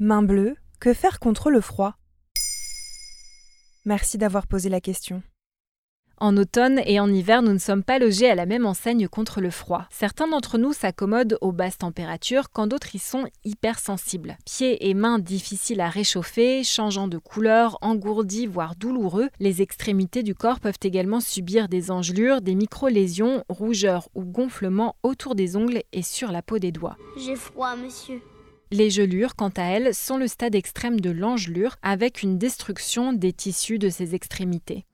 Main bleue, que faire contre le froid? Merci d'avoir posé la question. En automne et en hiver, nous ne sommes pas logés à la même enseigne contre le froid. Certains d'entre nous s'accommodent aux basses températures quand d'autres y sont hypersensibles. Pieds et mains difficiles à réchauffer, changeant de couleur, engourdis, voire douloureux, les extrémités du corps peuvent également subir des engelures, des micro-lésions, rougeurs ou gonflements autour des ongles et sur la peau des doigts. J'ai froid, monsieur. Les gelures, quant à elles, sont le stade extrême de l'engelure avec une destruction des tissus de ces extrémités.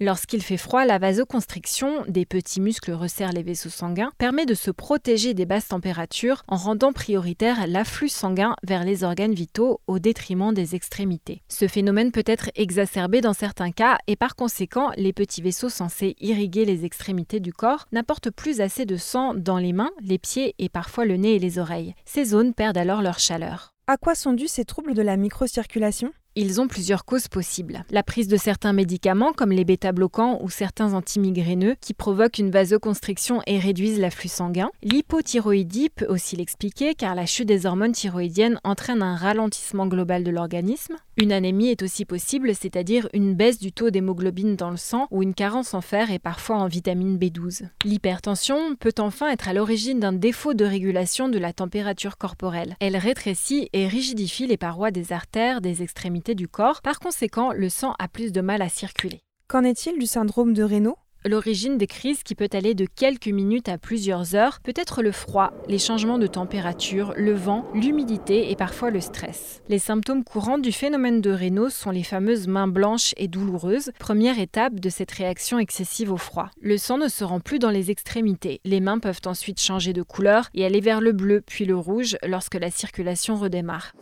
Lorsqu'il fait froid, la vasoconstriction, des petits muscles resserrent les vaisseaux sanguins, permet de se protéger des basses températures en rendant prioritaire l'afflux sanguin vers les organes vitaux au détriment des extrémités. Ce phénomène peut être exacerbé dans certains cas et par conséquent, les petits vaisseaux censés irriguer les extrémités du corps n'apportent plus assez de sang dans les mains, les pieds et parfois le nez et les oreilles. Ces zones perdent alors leur chaleur. À quoi sont dus ces troubles de la microcirculation? Ils ont plusieurs causes possibles. La prise de certains médicaments, comme les bêta-bloquants ou certains antimigraineux, qui provoquent une vasoconstriction et réduisent l'afflux sanguin. L'hypothyroïdie peut aussi l'expliquer, car la chute des hormones thyroïdiennes entraîne un ralentissement global de l'organisme. Une anémie est aussi possible, c'est-à-dire une baisse du taux d'hémoglobine dans le sang ou une carence en fer et parfois en vitamine B12. L'hypertension peut enfin être à l'origine d'un défaut de régulation de la température corporelle. Elle rétrécit et rigidifie les parois des artères, des extrémités du corps. Par conséquent, le sang a plus de mal à circuler. Qu'en est-il du syndrome de Raynaud? L'origine des crises, qui peut aller de quelques minutes à plusieurs heures, peut être le froid, les changements de température, le vent, l'humidité et parfois le stress. Les symptômes courants du phénomène de Raynaud sont les fameuses mains blanches et douloureuses, première étape de cette réaction excessive au froid. Le sang ne se rend plus dans les extrémités. Les mains peuvent ensuite changer de couleur et aller vers le bleu puis le rouge lorsque la circulation redémarre.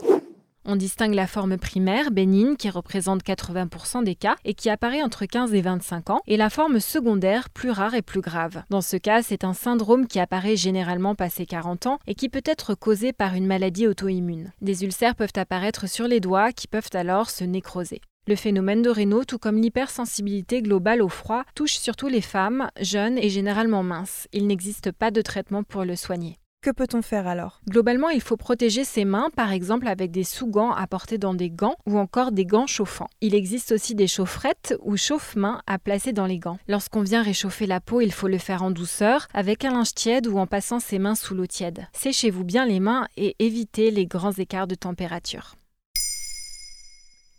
On distingue la forme primaire, bénigne, qui représente 80% des cas et qui apparaît entre 15 et 25 ans, et la forme secondaire, plus rare et plus grave. Dans ce cas, c'est un syndrome qui apparaît généralement passé 40 ans et qui peut être causé par une maladie auto-immune. Des ulcères peuvent apparaître sur les doigts qui peuvent alors se nécroser. Le phénomène de Raynaud, tout comme l'hypersensibilité globale au froid, touche surtout les femmes, jeunes et généralement minces. Il n'existe pas de traitement pour le soigner. Que peut-on faire alors? Globalement, il faut protéger ses mains, par exemple avec des sous-gants à porter dans des gants ou encore des gants chauffants. Il existe aussi des chaufferettes ou chauffe-mains à placer dans les gants. Lorsqu'on vient réchauffer la peau, il faut le faire en douceur, avec un linge tiède ou en passant ses mains sous l'eau tiède. Séchez-vous bien les mains et évitez les grands écarts de température.